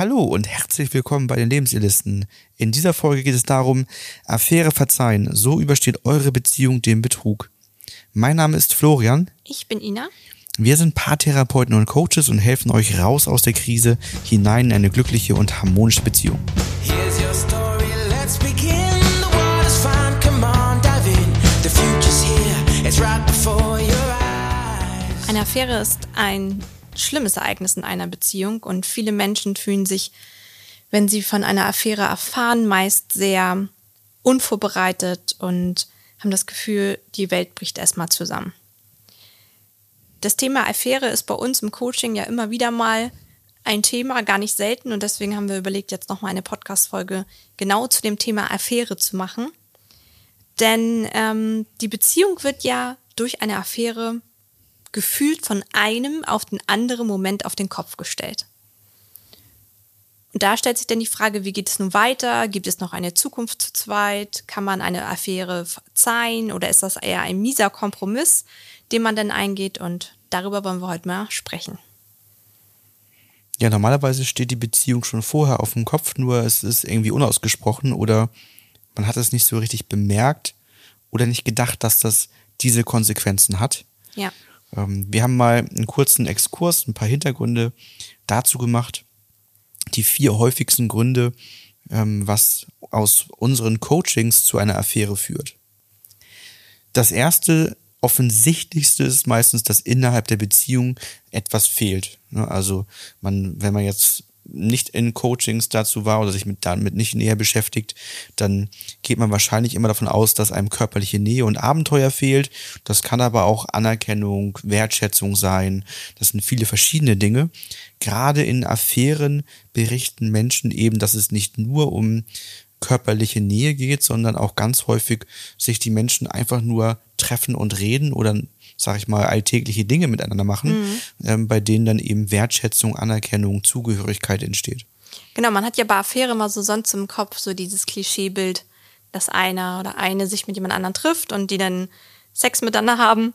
Hallo und herzlich willkommen bei den Lebensilisten. In dieser Folge geht es darum, Affäre verzeihen, so übersteht eure Beziehung den Betrug. Mein Name ist Florian. Ich bin Ina. Wir sind Paartherapeuten und Coaches und helfen euch raus aus der Krise hinein in eine glückliche und harmonische Beziehung. Here's your story, let's begin. The water's fine, come on, dive in. The future's here, it's right before your eyes. Eine Affäre ist ein schlimmes Ereignis in einer Beziehung und viele Menschen fühlen sich, wenn sie von einer Affäre erfahren, meist sehr unvorbereitet und haben das Gefühl, die Welt bricht erstmal zusammen. Das Thema Affäre ist bei uns im Coaching ja immer wieder mal ein Thema, gar nicht selten und deswegen haben wir überlegt, jetzt nochmal eine Podcast-Folge genau zu dem Thema Affäre zu machen. Denn ähm, die Beziehung wird ja durch eine Affäre gefühlt von einem auf den anderen Moment auf den Kopf gestellt. Und da stellt sich dann die Frage, wie geht es nun weiter? Gibt es noch eine Zukunft zu zweit? Kann man eine Affäre verzeihen oder ist das eher ein mieser Kompromiss, den man dann eingeht? Und darüber wollen wir heute mal sprechen. Ja, normalerweise steht die Beziehung schon vorher auf dem Kopf, nur es ist irgendwie unausgesprochen oder man hat es nicht so richtig bemerkt oder nicht gedacht, dass das diese Konsequenzen hat. Ja. Ähm, wir haben mal einen kurzen Exkurs, ein paar Hintergründe dazu gemacht. Die vier häufigsten Gründe, ähm, was aus unseren Coachings zu einer Affäre führt. Das erste offensichtlichste ist meistens, dass innerhalb der Beziehung etwas fehlt. Ne, also man, wenn man jetzt nicht in Coachings dazu war oder sich mit, damit nicht näher beschäftigt, dann geht man wahrscheinlich immer davon aus, dass einem körperliche Nähe und Abenteuer fehlt. Das kann aber auch Anerkennung, Wertschätzung sein. Das sind viele verschiedene Dinge. Gerade in Affären berichten Menschen eben, dass es nicht nur um körperliche Nähe geht, sondern auch ganz häufig sich die Menschen einfach nur treffen und reden oder sag ich mal, alltägliche Dinge miteinander machen, mhm. ähm, bei denen dann eben Wertschätzung, Anerkennung, Zugehörigkeit entsteht. Genau, man hat ja bei Affäre immer so sonst im Kopf so dieses Klischeebild, dass einer oder eine sich mit jemand anderem trifft und die dann Sex miteinander haben.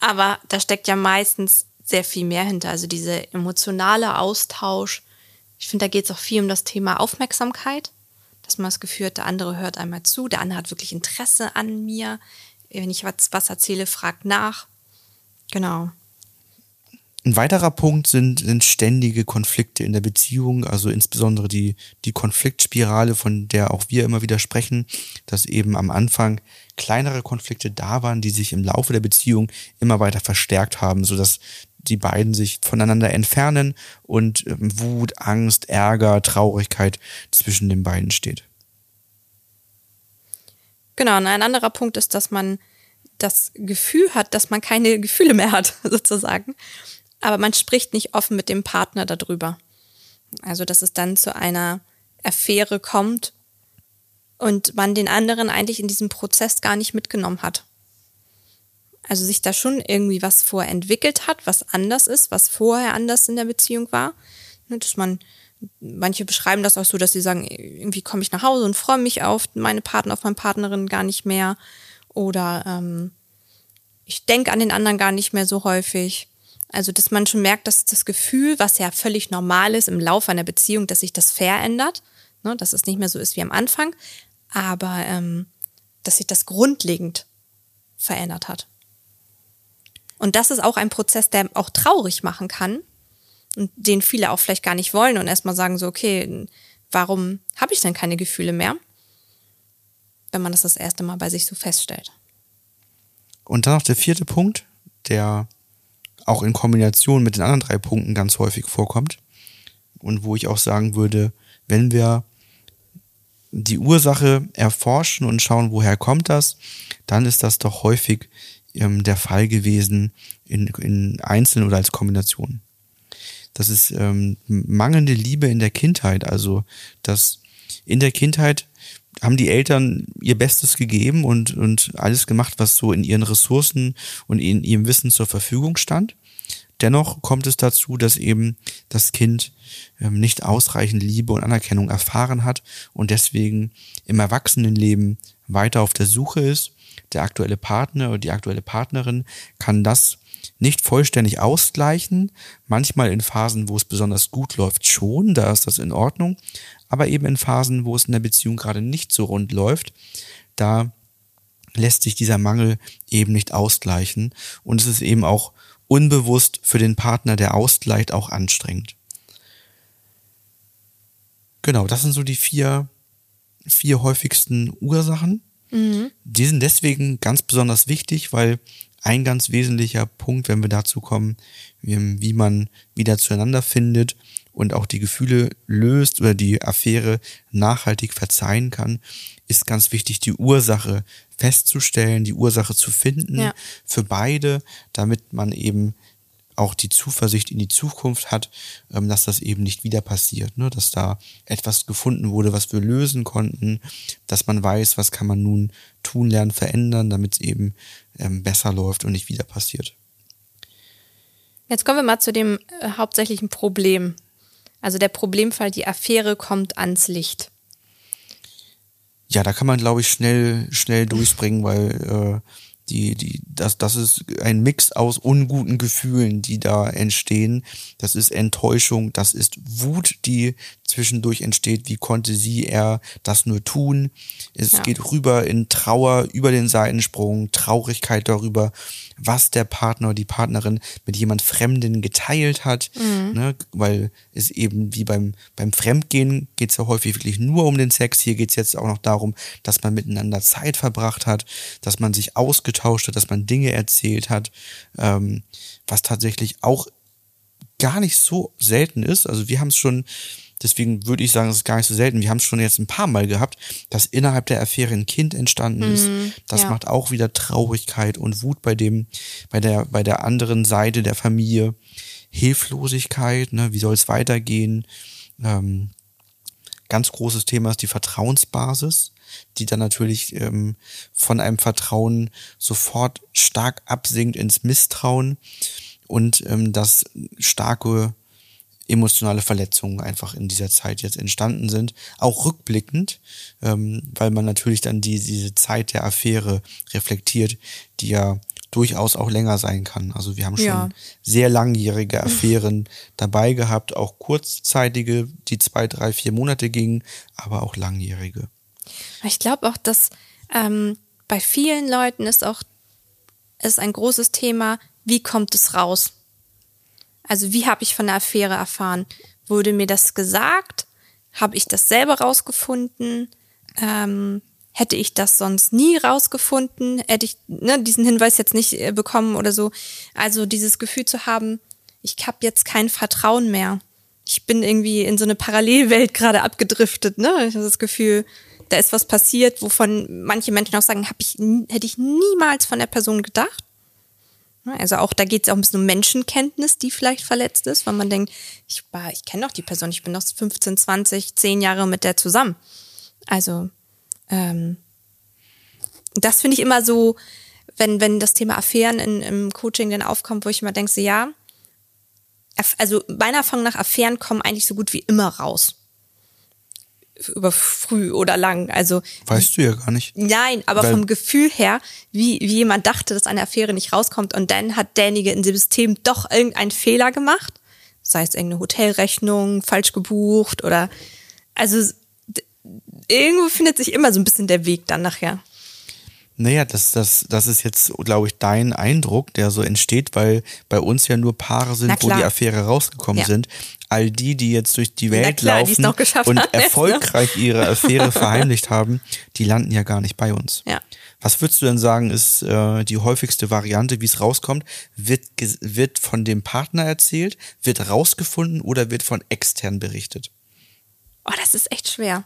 Aber da steckt ja meistens sehr viel mehr hinter. Also dieser emotionale Austausch. Ich finde, da geht es auch viel um das Thema Aufmerksamkeit, dass man das Gefühl hat, der andere hört einmal zu, der andere hat wirklich Interesse an mir wenn ich was, was erzähle, fragt nach. Genau. Ein weiterer Punkt sind, sind ständige Konflikte in der Beziehung, also insbesondere die, die Konfliktspirale, von der auch wir immer wieder sprechen, dass eben am Anfang kleinere Konflikte da waren, die sich im Laufe der Beziehung immer weiter verstärkt haben, sodass die beiden sich voneinander entfernen und ähm, Wut, Angst, Ärger, Traurigkeit zwischen den beiden steht. Genau, und ein anderer Punkt ist, dass man das Gefühl hat, dass man keine Gefühle mehr hat, sozusagen. Aber man spricht nicht offen mit dem Partner darüber. Also, dass es dann zu einer Affäre kommt und man den anderen eigentlich in diesem Prozess gar nicht mitgenommen hat. Also sich da schon irgendwie was vorentwickelt hat, was anders ist, was vorher anders in der Beziehung war. Dass man manche beschreiben das auch so, dass sie sagen, irgendwie komme ich nach Hause und freue mich auf meine Partner, auf meine Partnerin gar nicht mehr. Oder ähm, ich denke an den anderen gar nicht mehr so häufig. Also, dass man schon merkt, dass das Gefühl, was ja völlig normal ist im Laufe einer Beziehung, dass sich das verändert, ne, dass es nicht mehr so ist wie am Anfang, aber ähm, dass sich das grundlegend verändert hat. Und das ist auch ein Prozess, der auch traurig machen kann, und den viele auch vielleicht gar nicht wollen und erstmal sagen so, okay, warum habe ich denn keine Gefühle mehr? Wenn man das das erste Mal bei sich so feststellt. Und dann noch der vierte Punkt, der auch in Kombination mit den anderen drei Punkten ganz häufig vorkommt und wo ich auch sagen würde, wenn wir die Ursache erforschen und schauen, woher kommt das, dann ist das doch häufig ähm, der Fall gewesen in, in Einzelnen oder als Kombination das ist ähm, mangelnde Liebe in der Kindheit. Also, dass in der Kindheit haben die Eltern ihr Bestes gegeben und, und alles gemacht, was so in ihren Ressourcen und in ihrem Wissen zur Verfügung stand. Dennoch kommt es dazu, dass eben das Kind ähm, nicht ausreichend Liebe und Anerkennung erfahren hat und deswegen im Erwachsenenleben weiter auf der Suche ist der aktuelle Partner oder die aktuelle Partnerin kann das nicht vollständig ausgleichen. Manchmal in Phasen, wo es besonders gut läuft, schon, da ist das in Ordnung. Aber eben in Phasen, wo es in der Beziehung gerade nicht so rund läuft, da lässt sich dieser Mangel eben nicht ausgleichen. Und es ist eben auch unbewusst für den Partner, der ausgleicht, auch anstrengend. Genau, das sind so die vier, vier häufigsten Ursachen. Mhm. Die sind deswegen ganz besonders wichtig, weil ein ganz wesentlicher Punkt, wenn wir dazu kommen, wie, man wieder zueinander findet und auch die Gefühle löst oder die Affäre nachhaltig verzeihen kann, ist ganz wichtig, die Ursache festzustellen, die Ursache zu finden ja. für beide, damit man eben auch die Zuversicht in die Zukunft hat, ähm, dass das eben nicht wieder passiert, ne? dass da etwas gefunden wurde, was wir lösen konnten, dass man weiß, was kann man nun tun, lernen, verändern, damit es eben ähm, besser läuft und nicht wieder passiert. Jetzt kommen wir mal zu dem äh, hauptsächlichen Problem. Also der Problemfall, die Affäre kommt ans Licht. Ja, da kann man, glaube ich, schnell, schnell durchspringen, weil äh, die, die, das, das ist ein Mix aus unguten Gefühlen, die da entstehen. Das ist Enttäuschung, das ist Wut, die zwischendurch entsteht. Wie konnte sie, er das nur tun? Es ja. geht rüber in Trauer über den Seitensprung, Traurigkeit darüber, was der Partner oder die Partnerin mit jemand Fremden geteilt hat. Mhm. Ne? Weil es eben wie beim, beim Fremdgehen geht es ja häufig wirklich nur um den Sex. Hier geht es jetzt auch noch darum, dass man miteinander Zeit verbracht hat, dass man sich ausgetauscht hat, dass man Dinge erzählt hat, ähm, was tatsächlich auch gar nicht so selten ist. Also wir haben es schon Deswegen würde ich sagen, es ist gar nicht so selten. Wir haben es schon jetzt ein paar Mal gehabt, dass innerhalb der Affäre ein Kind entstanden ist. Mm, das ja. macht auch wieder Traurigkeit und Wut bei dem, bei der, bei der anderen Seite der Familie. Hilflosigkeit, ne? wie soll es weitergehen? Ähm, ganz großes Thema ist die Vertrauensbasis, die dann natürlich ähm, von einem Vertrauen sofort stark absinkt ins Misstrauen und ähm, das starke emotionale Verletzungen einfach in dieser Zeit jetzt entstanden sind. Auch rückblickend, ähm, weil man natürlich dann die, diese Zeit der Affäre reflektiert, die ja durchaus auch länger sein kann. Also wir haben schon ja. sehr langjährige Affären dabei gehabt, auch kurzzeitige, die zwei, drei, vier Monate gingen, aber auch langjährige. Ich glaube auch, dass ähm, bei vielen Leuten ist auch ist ein großes Thema, wie kommt es raus? Also wie habe ich von der Affäre erfahren? Wurde mir das gesagt? Habe ich das selber rausgefunden? Ähm, hätte ich das sonst nie rausgefunden? Hätte ich ne, diesen Hinweis jetzt nicht äh, bekommen oder so? Also dieses Gefühl zu haben, ich habe jetzt kein Vertrauen mehr. Ich bin irgendwie in so eine Parallelwelt gerade abgedriftet. Ne? Ich habe das Gefühl, da ist was passiert, wovon manche Menschen auch sagen, ich, hätte ich niemals von der Person gedacht. Also auch da geht es auch ein bisschen um Menschenkenntnis, die vielleicht verletzt ist, weil man denkt, ich, ich kenne doch die Person, ich bin doch 15, 20, 10 Jahre mit der zusammen. Also ähm, das finde ich immer so, wenn, wenn das Thema Affären in, im Coaching dann aufkommt, wo ich immer denke, so, ja, also meiner Erfahrung nach Affären kommen eigentlich so gut wie immer raus über früh oder lang. Also weißt du ja gar nicht. Nein, aber Weil vom Gefühl her, wie, wie jemand dachte, dass eine Affäre nicht rauskommt und dann hat derjenige in dem System doch irgendeinen Fehler gemacht, sei es irgendeine Hotelrechnung falsch gebucht oder also irgendwo findet sich immer so ein bisschen der Weg dann nachher. Naja, das, das, das ist jetzt, glaube ich, dein Eindruck, der so entsteht, weil bei uns ja nur Paare sind, wo die Affäre rausgekommen ja. sind. All die, die jetzt durch die Welt klar, laufen und haben, erfolgreich ja. ihre Affäre verheimlicht haben, die landen ja gar nicht bei uns. Ja. Was würdest du denn sagen, ist äh, die häufigste Variante, wie es rauskommt? Wird, wird von dem Partner erzählt, wird rausgefunden oder wird von extern berichtet? Oh, das ist echt schwer.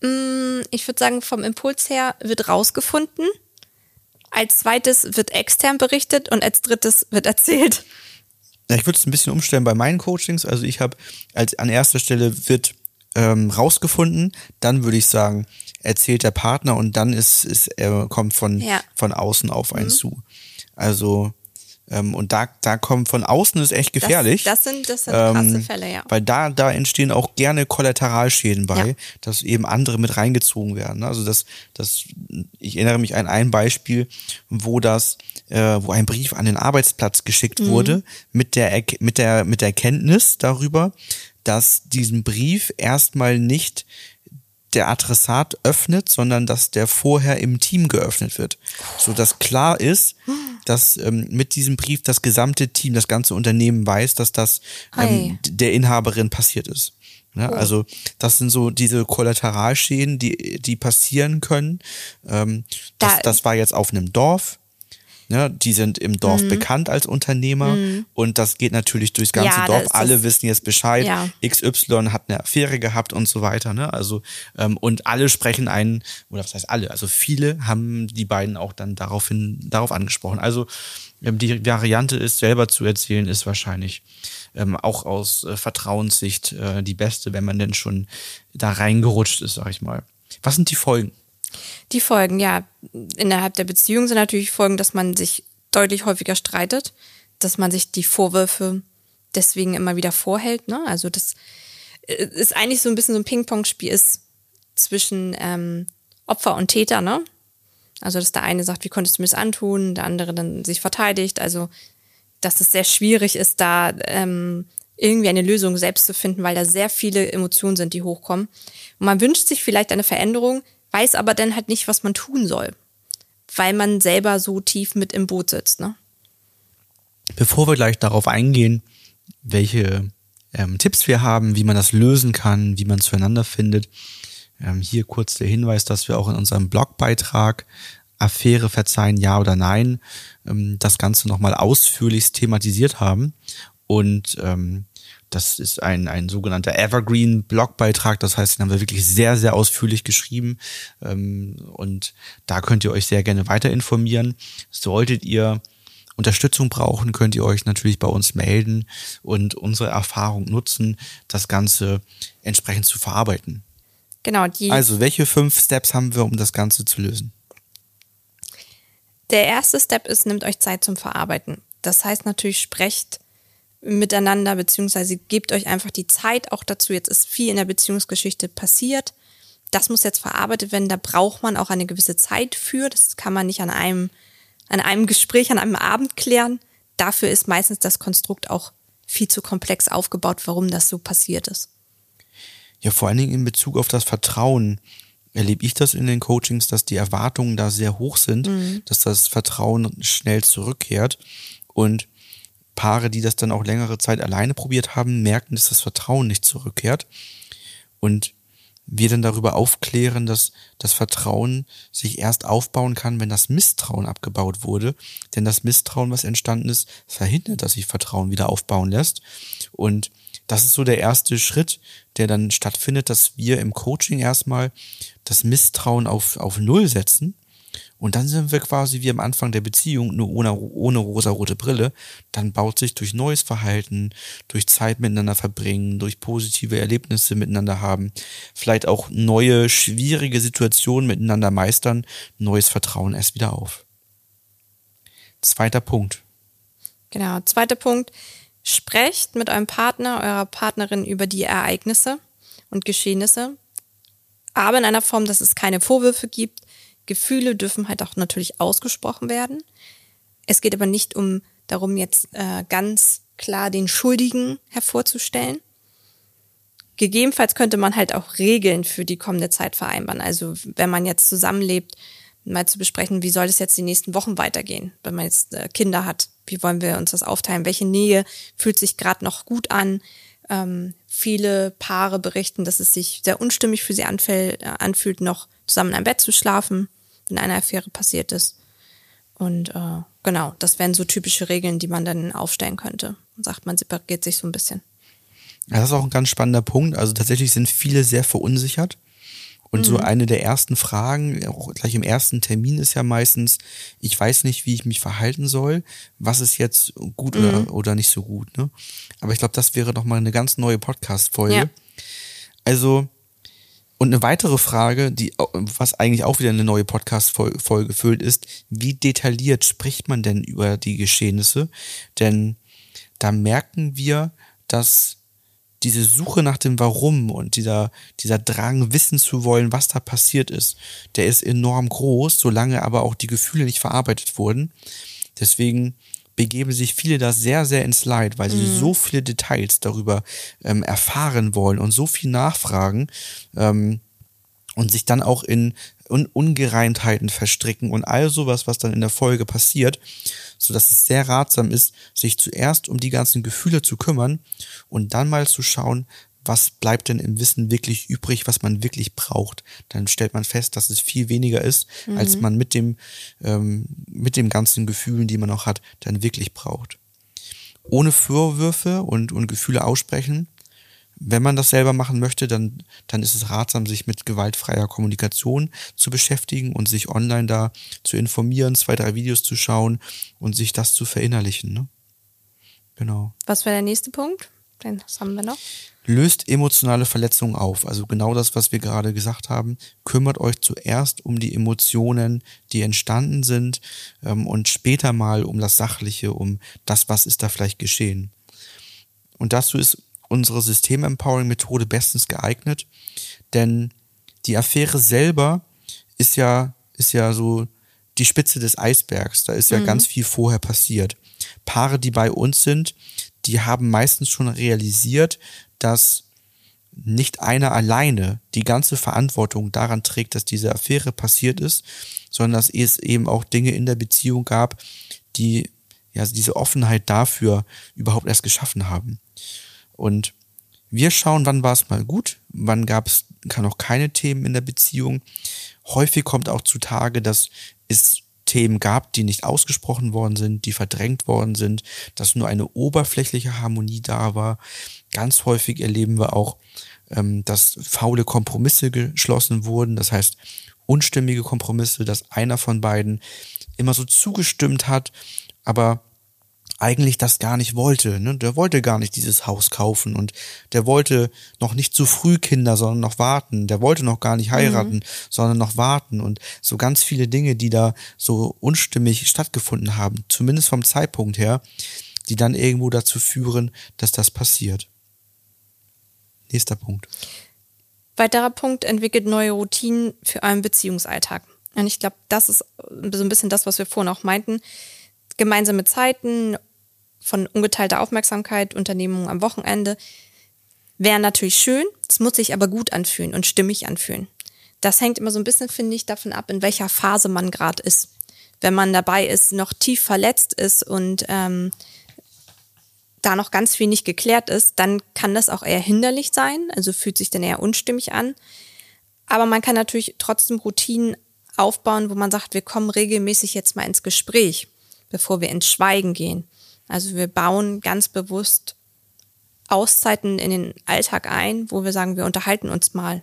Mm, ich würde sagen, vom Impuls her wird rausgefunden. Als zweites wird extern berichtet und als drittes wird erzählt. Ja, ich würde es ein bisschen umstellen bei meinen Coachings. Also ich habe als an erster Stelle wird ähm, rausgefunden, dann würde ich sagen, erzählt der Partner und dann ist, ist er kommt von, ja. von außen auf einen mhm. zu. Also Ähm, und da, da kommt von außen ist echt gefährlich. Das, das sind, das sind krasse Ähm, Fälle, ja. Weil da, da entstehen auch gerne Kollateralschäden bei, Ja. dass eben andere mit reingezogen werden. Also das, das, ich erinnere mich an ein Beispiel, wo das, äh, wo ein Brief an den Arbeitsplatz geschickt Mhm. wurde mit der, mit der, mit der Kenntnis darüber, dass diesen Brief erstmal nicht der Adressat öffnet, sondern dass der vorher im Team geöffnet wird. So dass klar ist, dass ähm, mit diesem Brief das gesamte Team, das ganze Unternehmen weiß, dass das ähm, der Inhaberin passiert ist. Oh. Ne? Also das sind so diese Kollateralschäden, die, die passieren können. Ähm, das, Da- das war jetzt auf einem Dorf. Ne? Die sind im Dorf Mhm. bekannt als Unternehmer und das geht natürlich durchs ganze Ja, Dorf. Alle wissen jetzt Bescheid. Ja. XY hat eine Affäre gehabt und so weiter. Ne? Also ähm, und alle sprechen einen oder was heißt alle? Also viele haben die beiden auch dann daraufhin darauf angesprochen. Also ähm, die Variante ist selber zu erzählen ist wahrscheinlich ähm, auch aus äh, Vertrauenssicht äh, die beste, wenn man denn schon da reingerutscht ist, sag ich mal. Was sind die Folgen? Die Folgen, ja, innerhalb der Beziehung sind natürlich Folgen, dass man sich deutlich häufiger streitet, dass man sich die Vorwürfe deswegen immer wieder vorhält. Ne? Also das äh, ist eigentlich so ein bisschen so ein Ping-Pong-Spiel ist zwischen ähm, Opfer und Täter, ne? Also dass der eine sagt, wie konntest du mir das antun, der andere dann sich verteidigt. Also dass es sehr schwierig ist, da ähm, irgendwie eine Lösung selbst zu finden, weil da sehr viele Emotionen sind, die hochkommen. Und man wünscht sich vielleicht eine Veränderung, weiß aber dann halt nicht, was man tun soll, weil man selber so tief mit im Boot sitzt. Ne? Bevor wir gleich darauf eingehen, welche ähm, Tipps wir haben, wie man das lösen kann, wie man zueinander findet, ähm, hier kurz der Hinweis, dass wir auch in unserem Blogbeitrag Affäre verzeihen, ja oder nein, ähm, das Ganze nochmal ausführlichst thematisiert haben. Und ähm, das ist ein, ein sogenannter Evergreen-Blogbeitrag. Das heißt, den haben wir wirklich sehr, sehr ausführlich geschrieben. Ähm, und da könnt ihr euch sehr gerne weiter informieren. Solltet ihr Unterstützung brauchen, könnt ihr euch natürlich bei uns melden und unsere Erfahrung nutzen, das Ganze entsprechend zu verarbeiten. Genau, die, Also, welche fünf Steps haben wir, um das Ganze zu lösen? der erste Step ist, nehmt euch Zeit zum Verarbeiten. Das heißt natürlich, sprecht miteinander, beziehungsweise gebt euch einfach die Zeit auch dazu. Jetzt ist viel in der Beziehungsgeschichte passiert. Das muss jetzt verarbeitet werden. Da braucht man auch eine gewisse Zeit für. Das kann man nicht an einem, an einem Gespräch, an einem Abend klären. Dafür ist meistens das Konstrukt auch viel zu komplex aufgebaut, warum das so passiert ist. Ja, vor allen Dingen in Bezug auf das Vertrauen erlebe ich das in den Coachings, dass die Erwartungen da sehr hoch sind, dass das Vertrauen schnell zurückkehrt und Paare, die das dann auch längere Zeit alleine probiert haben, merken, dass das Vertrauen nicht zurückkehrt und wir dann darüber aufklären, dass das Vertrauen sich erst aufbauen kann, wenn das Misstrauen abgebaut wurde. Denn das Misstrauen, was entstanden ist, verhindert, dass sich Vertrauen wieder aufbauen lässt. Und das ist so der erste Schritt, der dann stattfindet, dass wir im Coaching erstmal das Misstrauen auf, auf Null setzen. Und dann sind wir quasi wie am Anfang der Beziehung, nur ohne, ohne rosarote Brille. Dann baut sich durch neues Verhalten, durch Zeit miteinander verbringen, durch positive Erlebnisse miteinander haben, vielleicht auch neue, schwierige Situationen miteinander meistern, neues Vertrauen erst wieder auf. Zweiter Punkt. Genau. Zweiter Punkt. Sprecht mit eurem Partner, eurer Partnerin über die Ereignisse und Geschehnisse, aber in einer Form, dass es keine Vorwürfe gibt. Gefühle dürfen halt auch natürlich ausgesprochen werden. Es geht aber nicht um darum, jetzt äh, ganz klar den Schuldigen hervorzustellen. Gegebenenfalls könnte man halt auch Regeln für die kommende Zeit vereinbaren. Also wenn man jetzt zusammenlebt, mal zu besprechen, wie soll es jetzt die nächsten Wochen weitergehen, wenn man jetzt äh, Kinder hat. Wie wollen wir uns das aufteilen? Welche Nähe fühlt sich gerade noch gut an? Ähm, viele Paare berichten, dass es sich sehr unstimmig für sie äh, anfühlt, noch zusammen einem Bett zu schlafen, wenn eine Affäre passiert ist. Und äh, genau, das wären so typische Regeln, die man dann aufstellen könnte. Und sagt, man separiert sich so ein bisschen. Ja, das ist auch ein ganz spannender Punkt. Also tatsächlich sind viele sehr verunsichert. Und so eine der ersten Fragen, auch gleich im ersten Termin ist ja meistens, ich weiß nicht, wie ich mich verhalten soll, was ist jetzt gut oder, oder nicht so gut. Ne? Aber ich glaube, das wäre doch mal eine ganz neue Podcast-Folge. Ja. Also Und eine weitere Frage, die, was eigentlich auch wieder eine neue Podcast-Folge füllt, ist, wie detailliert spricht man denn über die Geschehnisse? Denn da merken wir, dass diese Suche nach dem Warum und dieser, dieser Drang, wissen zu wollen, was da passiert ist, der ist enorm groß, solange aber auch die Gefühle nicht verarbeitet wurden. Deswegen begeben sich viele da sehr, sehr ins Leid, weil sie mhm. so viele Details darüber ähm, erfahren wollen und so viel nachfragen ähm, und sich dann auch in Un Ungereimtheiten verstricken und all sowas, was dann in der Folge passiert, so dass es sehr ratsam ist, sich zuerst um die ganzen Gefühle zu kümmern und dann mal zu schauen, was bleibt denn im Wissen wirklich übrig, was man wirklich braucht. Dann stellt man fest, dass es viel weniger ist, mhm. als man mit dem, ähm, mit dem ganzen Gefühlen, die man noch hat, dann wirklich braucht. Ohne Vorwürfe und, und Gefühle aussprechen wenn man das selber machen möchte, dann, dann ist es ratsam, sich mit gewaltfreier Kommunikation zu beschäftigen und sich online da zu informieren, zwei, drei Videos zu schauen und sich das zu verinnerlichen. Ne? Genau. Was wäre der nächste Punkt? Den haben wir noch. Löst emotionale Verletzungen auf. Also genau das, was wir gerade gesagt haben. Kümmert euch zuerst um die Emotionen, die entstanden sind ähm, und später mal um das Sachliche, um das, was ist da vielleicht geschehen. Und dazu ist unsere System-Empowering-Methode bestens geeignet, denn die Affäre selber ist ja, ist ja so die Spitze des Eisbergs. Da ist ja mhm. ganz viel vorher passiert. Paare, die bei uns sind, die haben meistens schon realisiert, dass nicht einer alleine die ganze Verantwortung daran trägt, dass diese Affäre passiert ist, sondern dass es eben auch Dinge in der Beziehung gab, die ja diese Offenheit dafür überhaupt erst geschaffen haben. Und wir schauen, wann war es mal gut, wann gab es noch keine Themen in der Beziehung. Häufig kommt auch zutage, dass es Themen gab, die nicht ausgesprochen worden sind, die verdrängt worden sind, dass nur eine oberflächliche Harmonie da war. Ganz häufig erleben wir auch, ähm, dass faule Kompromisse geschlossen wurden, das heißt unstimmige Kompromisse, dass einer von beiden immer so zugestimmt hat, aber eigentlich das gar nicht wollte. Ne? Der wollte gar nicht dieses Haus kaufen und der wollte noch nicht zu früh Kinder, sondern noch warten. Der wollte noch gar nicht heiraten, mhm. sondern noch warten und so ganz viele Dinge, die da so unstimmig stattgefunden haben, zumindest vom Zeitpunkt her, die dann irgendwo dazu führen, dass das passiert. Nächster Punkt. Weiterer Punkt, entwickelt neue Routinen für euren Beziehungsalltag. Und ich glaube, das ist so ein bisschen das, was wir vorhin auch meinten. Gemeinsame Zeiten, von ungeteilter Aufmerksamkeit, Unternehmungen am Wochenende, wäre natürlich schön. Es muss sich aber gut anfühlen und stimmig anfühlen. Das hängt immer so ein bisschen, finde ich, davon ab, in welcher Phase man gerade ist. Wenn man dabei ist, noch tief verletzt ist und ähm, da noch ganz viel nicht geklärt ist, dann kann das auch eher hinderlich sein, also fühlt sich dann eher unstimmig an. Aber man kann natürlich trotzdem Routinen aufbauen, wo man sagt, wir kommen regelmäßig jetzt mal ins Gespräch, bevor wir ins Schweigen gehen. Also wir bauen ganz bewusst Auszeiten in den Alltag ein, wo wir sagen, wir unterhalten uns mal.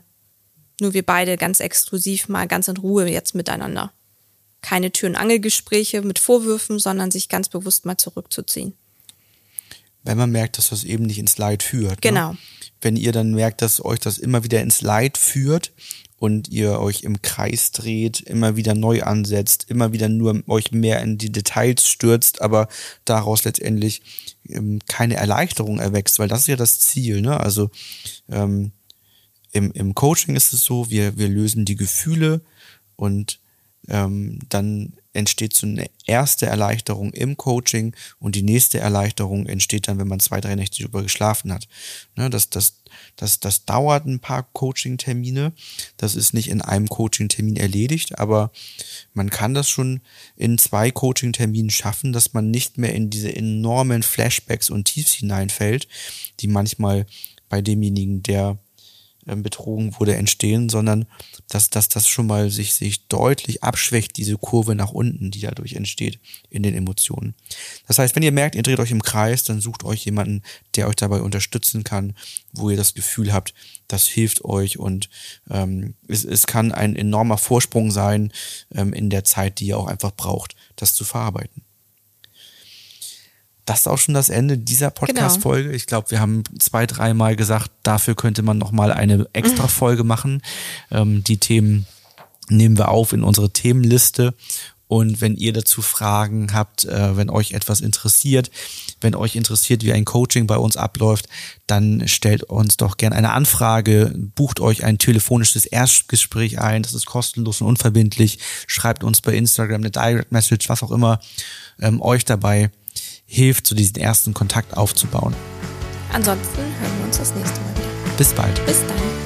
Nur wir beide ganz exklusiv mal ganz in Ruhe jetzt miteinander. Keine Tür- und Angelgespräche mit Vorwürfen, sondern sich ganz bewusst mal zurückzuziehen. Wenn man merkt, dass das eben nicht ins Leid führt. Ne? Genau. Ne? Wenn ihr dann merkt, dass euch das immer wieder ins Leid führt, und ihr euch im Kreis dreht, immer wieder neu ansetzt, immer wieder nur euch mehr in die Details stürzt, aber daraus letztendlich ähm, keine Erleichterung erwächst, weil das ist ja das Ziel. Ne? Also ähm, im, im Coaching ist es so, wir, wir lösen die Gefühle und ähm, dann entsteht so eine erste Erleichterung im Coaching und die nächste Erleichterung entsteht dann, wenn man zwei, drei Nächte drüber geschlafen hat. Ne, das, das, das, das dauert ein paar Coaching-Termine. Das ist nicht in einem Coaching-Termin erledigt, aber man kann das schon in zwei Coaching-Terminen schaffen, dass man nicht mehr in diese enormen Flashbacks und Tiefs hineinfällt, die manchmal bei demjenigen, der betrogen wurde, entstehen, sondern dass, dass das schon mal sich, sich deutlich abschwächt, diese Kurve nach unten, die dadurch entsteht in den Emotionen. Das heißt, wenn ihr merkt, ihr dreht euch im Kreis, dann sucht euch jemanden, der euch dabei unterstützen kann, wo ihr das Gefühl habt, das hilft euch und ähm, es, es kann ein enormer Vorsprung sein ähm, in der Zeit, die ihr auch einfach braucht, das zu verarbeiten. Das ist auch schon das Ende dieser Genau. Podcast-Folge. Ich glaube, wir haben zwei, dreimal gesagt, dafür könnte man nochmal eine extra Folge machen. Ähm, die Themen nehmen wir auf in unsere Themenliste. Und wenn ihr dazu Fragen habt, äh, wenn euch etwas interessiert, wenn euch interessiert, wie ein Coaching bei uns abläuft, dann stellt uns doch gerne eine Anfrage, bucht euch ein telefonisches Erstgespräch ein, das ist kostenlos und unverbindlich, schreibt uns bei Instagram eine Direct Message, was auch immer ähm, euch dabei hilft, so diesen ersten Kontakt aufzubauen. Ansonsten hören wir uns das nächste Mal wieder. Bis bald. Bis dann.